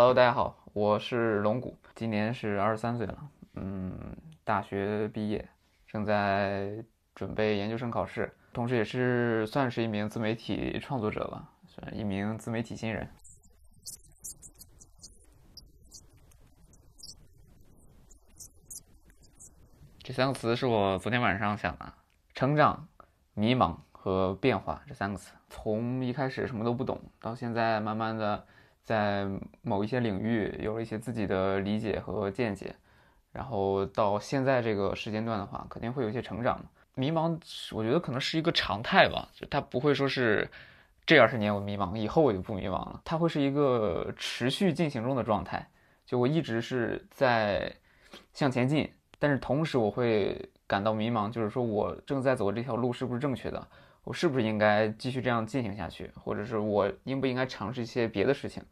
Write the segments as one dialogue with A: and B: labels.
A: Hello，大家好，我是龙骨，今年是二十三岁了，嗯，大学毕业，正在准备研究生考试，同时也是算是一名自媒体创作者吧，算一名自媒体新人。这三个词是我昨天晚上想的：成长、迷茫和变化这三个词。从一开始什么都不懂，到现在慢慢的在某一些领域有了一些自己的理解和见解，然后到现在这个时间段的话，肯定会有一些成长。迷茫，我觉得可能是一个常态吧，就它不会说是这二十年我迷茫，以后我就不迷茫了，它会是一个持续进行中的状态。就我一直是在向前进。但是同时，我会感到迷茫，就是说我正在走的这条路是不是正确的？我是不是应该继续这样进行下去？或者是我应不应该尝试一些别的事情？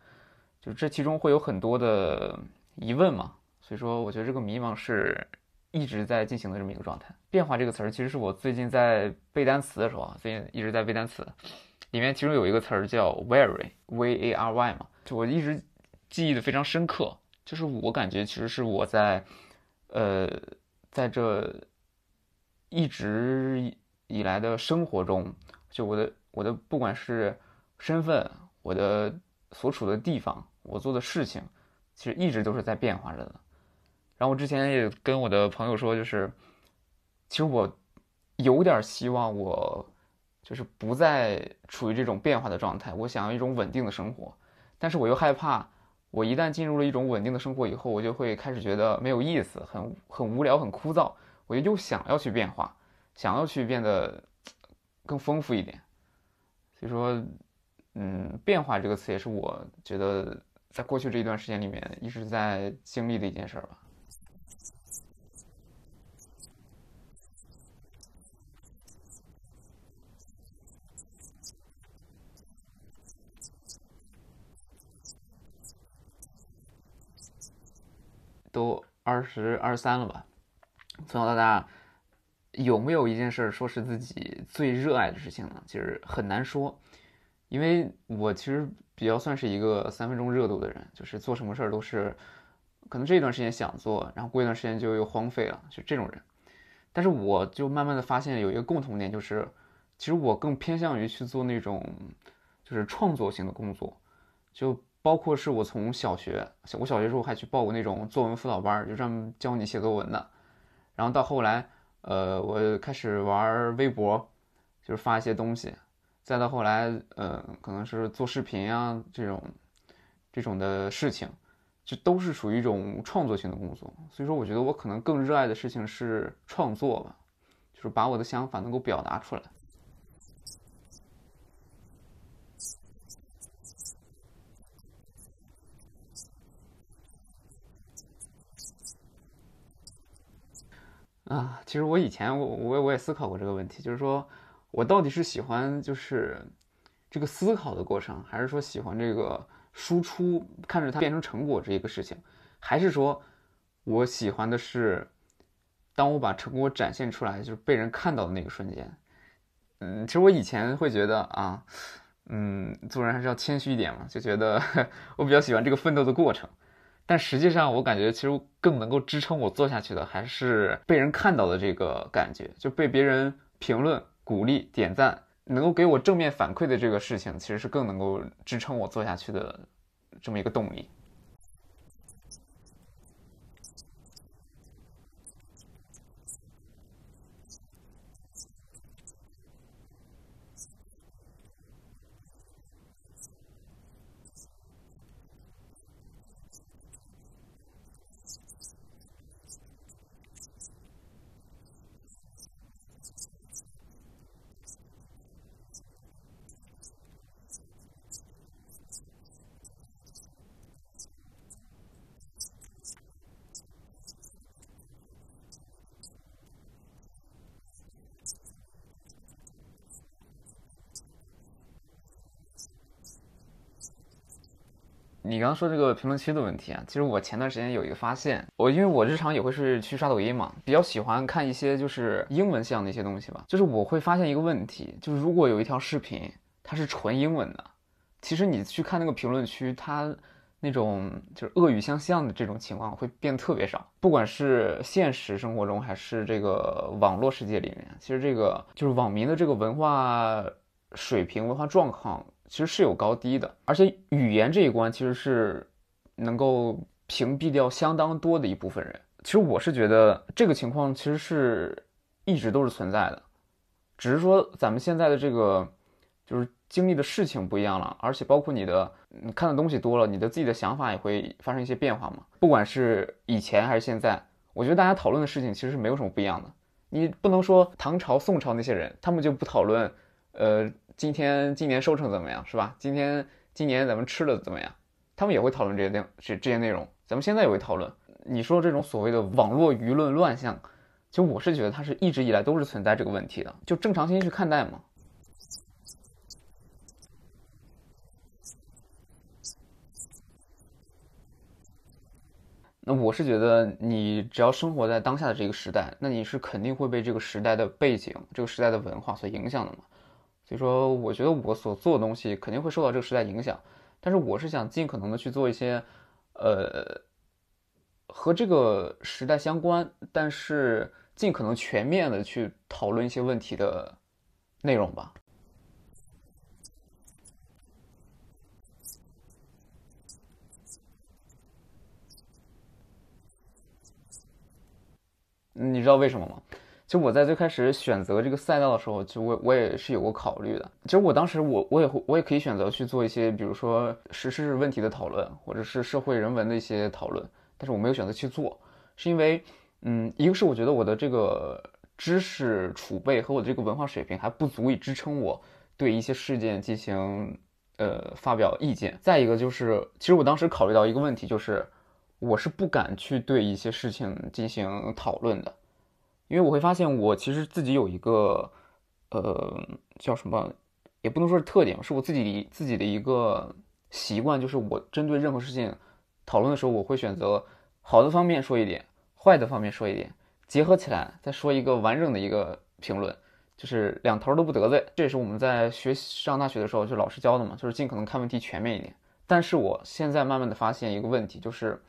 A: 就这其中会有很多的疑问嘛。所以说，我觉得这个迷茫是一直在进行的这么一个状态。变化这个词儿，其实是我最近在背单词的时候啊，最近一直在背单词，里面其中有一个词儿叫 vary，v a r y 嘛，就我一直记忆的非常深刻，就是我感觉其实是我在。呃，在这一直以来的生活中，就我的我的不管是身份，我的所处的地方，我做的事情，其实一直都是在变化着的。然后我之前也跟我的朋友说，就是其实我有点希望我就是不再处于这种变化的状态，我想要一种稳定的生活，但是我又害怕。我一旦进入了一种稳定的生活以后，我就会开始觉得没有意思，很很无聊，很枯燥。我就又想要去变化，想要去变得更丰富一点。所以说，嗯，变化这个词也是我觉得在过去这一段时间里面一直在经历的一件事儿吧。都二十二三了吧，从小到大有没有一件事儿说是自己最热爱的事情呢？其实很难说，因为我其实比较算是一个三分钟热度的人，就是做什么事儿都是可能这一段时间想做，然后过一段时间就又荒废了，就这种人。但是我就慢慢的发现有一个共同点，就是其实我更偏向于去做那种就是创作型的工作，就。包括是我从小学，我小学时候还去报过那种作文辅导班，就专门教你写作文的。然后到后来，呃，我开始玩微博，就是发一些东西。再到后来，呃，可能是做视频啊这种，这种的事情，就都是属于一种创作性的工作。所以说，我觉得我可能更热爱的事情是创作吧，就是把我的想法能够表达出来。啊，其实我以前我我我也思考过这个问题，就是说我到底是喜欢就是这个思考的过程，还是说喜欢这个输出看着它变成成果这一个事情，还是说我喜欢的是当我把成果展现出来，就是被人看到的那个瞬间。嗯，其实我以前会觉得啊，嗯，做人还是要谦虚一点嘛，就觉得 我比较喜欢这个奋斗的过程。但实际上，我感觉其实更能够支撑我做下去的，还是被人看到的这个感觉，就被别人评论、鼓励、点赞，能够给我正面反馈的这个事情，其实是更能够支撑我做下去的这么一个动力。你刚刚说这个评论区的问题啊，其实我前段时间有一个发现，我因为我日常也会是去刷抖音嘛，比较喜欢看一些就是英文向的一些东西吧，就是我会发现一个问题，就是如果有一条视频它是纯英文的，其实你去看那个评论区，它那种就是恶语相向的这种情况会变特别少。不管是现实生活中还是这个网络世界里面，其实这个就是网民的这个文化水平、文化状况其实是有高低的，而且语言这一关其实是能够屏蔽掉相当多的一部分人。其实我是觉得这个情况其实是一直都是存在的，只是说咱们现在的这个就是。经历的事情不一样了，而且包括你的，你看的东西多了，你的自己的想法也会发生一些变化嘛。不管是以前还是现在，我觉得大家讨论的事情其实是没有什么不一样的。你不能说唐朝、宋朝那些人，他们就不讨论，呃，今天今年收成怎么样，是吧？今天今年咱们吃的怎么样？他们也会讨论这些内这这些内容。咱们现在也会讨论。你说这种所谓的网络舆论乱象，其实我是觉得它是一直以来都是存在这个问题的，就正常心去看待嘛。那我是觉得，你只要生活在当下的这个时代，那你是肯定会被这个时代的背景、这个时代的文化所影响的嘛。所以说，我觉得我所做的东西肯定会受到这个时代影响。但是，我是想尽可能的去做一些，呃，和这个时代相关，但是尽可能全面的去讨论一些问题的内容吧。你知道为什么吗？其实我在最开始选择这个赛道的时候，其实我我也是有过考虑的。其实我当时我我也会我也可以选择去做一些，比如说时事问题的讨论，或者是社会人文的一些讨论，但是我没有选择去做，是因为，嗯，一个是我觉得我的这个知识储备和我的这个文化水平还不足以支撑我对一些事件进行呃发表意见，再一个就是，其实我当时考虑到一个问题就是。我是不敢去对一些事情进行讨论的，因为我会发现我其实自己有一个，呃，叫什么，也不能说是特点，是我自己自己的一个习惯，就是我针对任何事情讨论的时候，我会选择好的方面说一点，坏的方面说一点，结合起来再说一个完整的一个评论，就是两头都不得罪。这也是我们在学上大学的时候就老师教的嘛，就是尽可能看问题全面一点。但是我现在慢慢的发现一个问题，就是。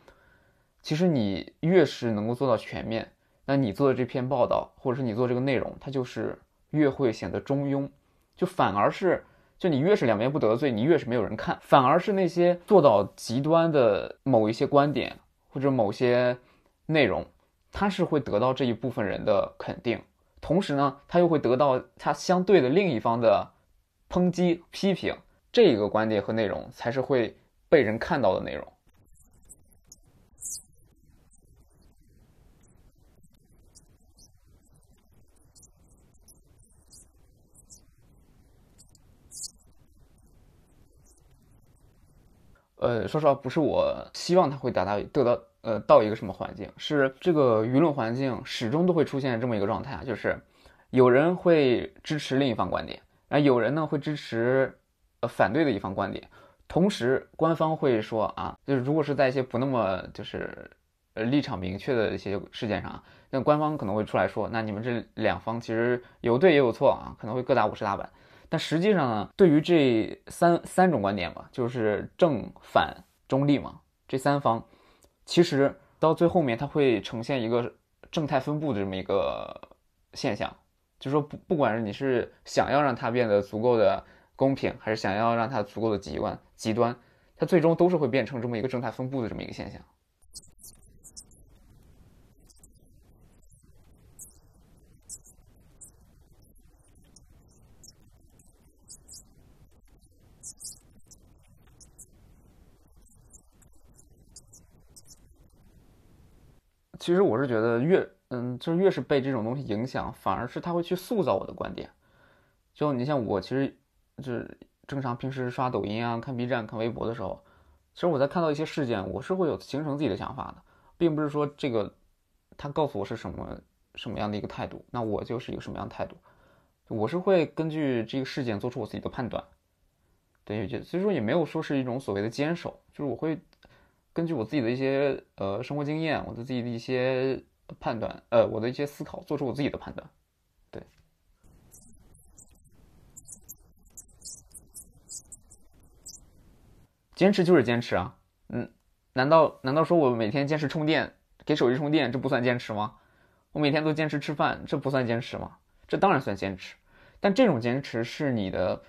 A: 其实你越是能够做到全面，那你做的这篇报道，或者是你做这个内容，它就是越会显得中庸，就反而是，就你越是两边不得罪，你越是没有人看，反而是那些做到极端的某一些观点或者某些内容，它是会得到这一部分人的肯定，同时呢，它又会得到它相对的另一方的抨击批评，这个观点和内容才是会被人看到的内容。呃，说实话，不是我希望他会达到得到呃到一个什么环境，是这个舆论环境始终都会出现这么一个状态啊，就是有人会支持另一方观点，然后有人呢会支持呃反对的一方观点，同时官方会说啊，就是如果是在一些不那么就是呃立场明确的一些事件上，那官方可能会出来说，那你们这两方其实有对也有错啊，可能会各打五十大板。但实际上呢，对于这三三种观点吧，就是正反中立嘛，这三方，其实到最后面它会呈现一个正态分布的这么一个现象，就是说不不管是你是想要让它变得足够的公平，还是想要让它足够的极端极端，它最终都是会变成这么一个正态分布的这么一个现象。其实我是觉得越嗯，就是越是被这种东西影响，反而是他会去塑造我的观点。就你像我，其实就是正常平时刷抖音啊、看 B 站、看微博的时候，其实我在看到一些事件，我是会有形成自己的想法的，并不是说这个他告诉我是什么什么样的一个态度，那我就是一个什么样的态度。我是会根据这个事件做出我自己的判断。对，就所以说也没有说是一种所谓的坚守，就是我会。根据我自己的一些呃生活经验，我的自己的一些判断，呃，我的一些思考，做出我自己的判断。对，坚持就是坚持啊！嗯，难道难道说我每天坚持充电，给手机充电，这不算坚持吗？我每天都坚持吃饭，这不算坚持吗？这当然算坚持，但这种坚持是你的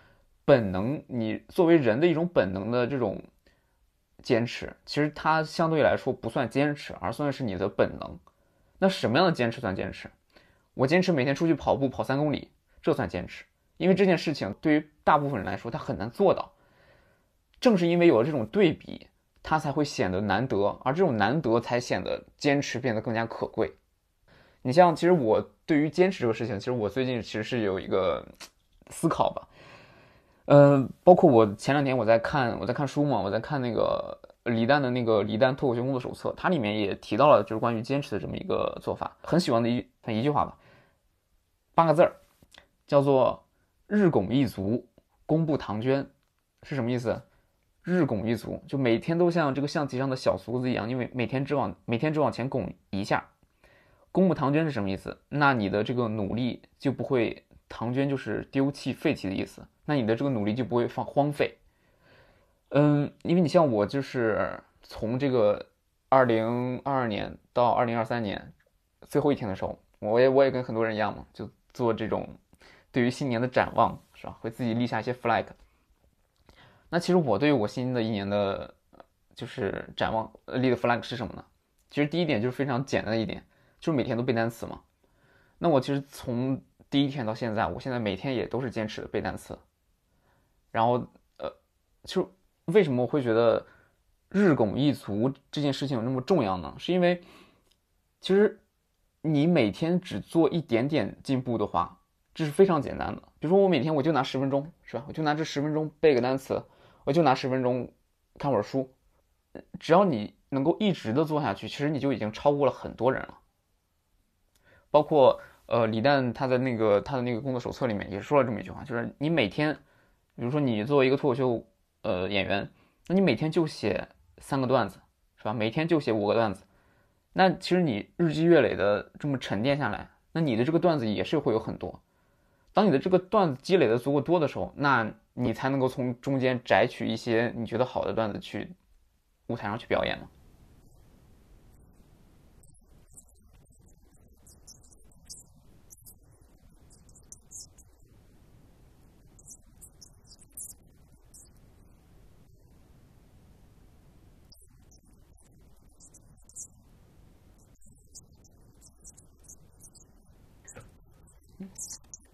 A: 本能，你作为人的一种本能的这种坚持，其实它相对来说不算坚持，而算是你的本能。那什么样的坚持算坚持？我坚持每天出去跑步跑三公里，这算坚持，因为这件事情对于大部分人来说，他很难做到。正是因为有了这种对比，它才会显得难得，而这种难得才显得坚持变得更加可贵。你像，其实我对于坚持这个事情，其实我最近其实是有一个思考吧。呃，包括我前两天我在看我在看书嘛，我在看那个李诞的那个《李诞脱口秀工作手册》，它里面也提到了就是关于坚持的这么一个做法，很喜欢的一一句话吧，八个字儿，叫做“日拱一卒，功不唐捐”，是什么意思？日拱一卒，就每天都像这个象棋上的小卒子一样，因为每天只往每天只往前拱一下。公布唐捐是什么意思？那你的这个努力就不会唐捐，就是丢弃、废弃的意思。那你的这个努力就不会放荒废。嗯，因为你像我，就是从这个二零二二年到二零二三年最后一天的时候，我也我也跟很多人一样嘛，就做这种对于新年的展望，是吧？会自己立下一些 flag。那其实我对于我新的一年的，就是展望立的 flag 是什么呢？其实第一点就是非常简单的一点，就是每天都背单词嘛。那我其实从第一天到现在，我现在每天也都是坚持背单词。然后，呃，就为什么会觉得日拱一卒这件事情有那么重要呢？是因为其实你每天只做一点点进步的话，这是非常简单的。比如说我每天我就拿十分钟，是吧？我就拿这十分钟背个单词。我就拿十分钟看会儿书，只要你能够一直的做下去，其实你就已经超过了很多人了。包括呃李诞他的那个他的那个工作手册里面也说了这么一句话，就是你每天，比如说你作为一个脱口秀呃演员，那你每天就写三个段子，是吧？每天就写五个段子，那其实你日积月累的这么沉淀下来，那你的这个段子也是会有很多。当你的这个段子积累的足够多的时候，那你才能够从中间摘取一些你觉得好的段子去舞台上去表演嘛。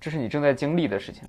A: 这是你正在经历的事情。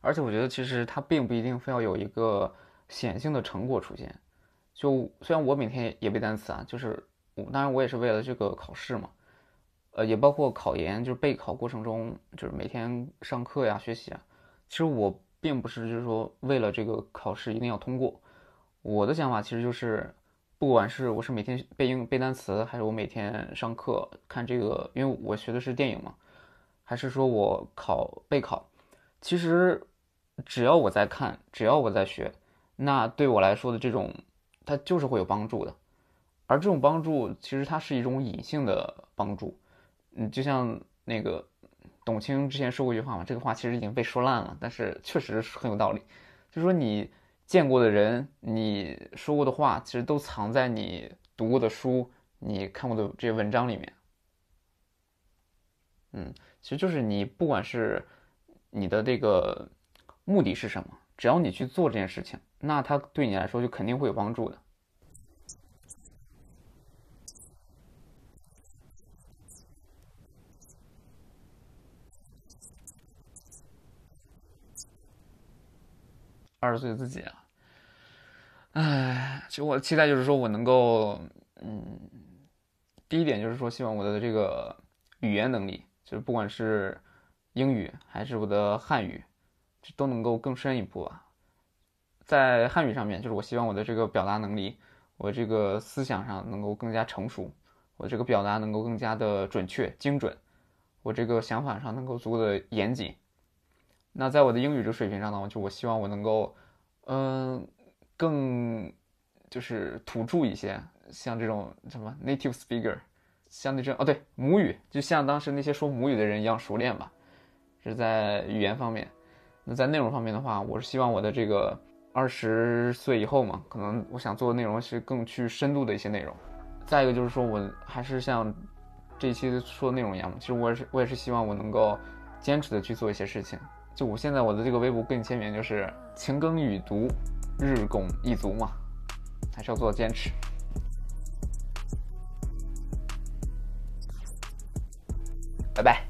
A: 而且我觉得其实它并不一定非要有一个显性的成果出现。就虽然我每天也背单词啊，就是我当然我也是为了这个考试嘛，呃，也包括考研，就是备考过程中，就是每天上课呀、学习啊。其实我并不是就是说为了这个考试一定要通过，我的想法其实就是，不管是我是每天背英背单词，还是我每天上课看这个，因为我学的是电影嘛，还是说我考备考，其实只要我在看，只要我在学，那对我来说的这种，它就是会有帮助的。而这种帮助，其实它是一种隐性的帮助。嗯，就像那个董卿之前说过一句话嘛，这个话其实已经被说烂了，但是确实是很有道理。就说你见过的人，你说过的话，其实都藏在你读过的书、你看过的这些文章里面。嗯，其实就是你不管是你的这个目的是什么，只要你去做这件事情，那它对你来说就肯定会有帮助的。二十岁自己啊，唉，其实我期待就是说我能够，嗯，第一点就是说，希望我的这个语言能力，就是不管是英语还是我的汉语，这都能够更深一步啊。在汉语上面，就是我希望我的这个表达能力，我这个思想上能够更加成熟，我这个表达能够更加的准确精准，我这个想法上能够足够的严谨。那在我的英语这个水平上呢，就我希望我能够，嗯，更就是土著一些，像这种什么 native speaker，像那种哦对母语，就像当时那些说母语的人一样熟练吧，是在语言方面。那在内容方面的话，我是希望我的这个二十岁以后嘛，可能我想做的内容是更去深度的一些内容。再一个就是说我还是像这一期说的内容一样，其实我也是我也是希望我能够坚持的去做一些事情。就我现在我的这个微博更签名就是勤耕与读，日拱一卒嘛，还是要做坚持。拜拜。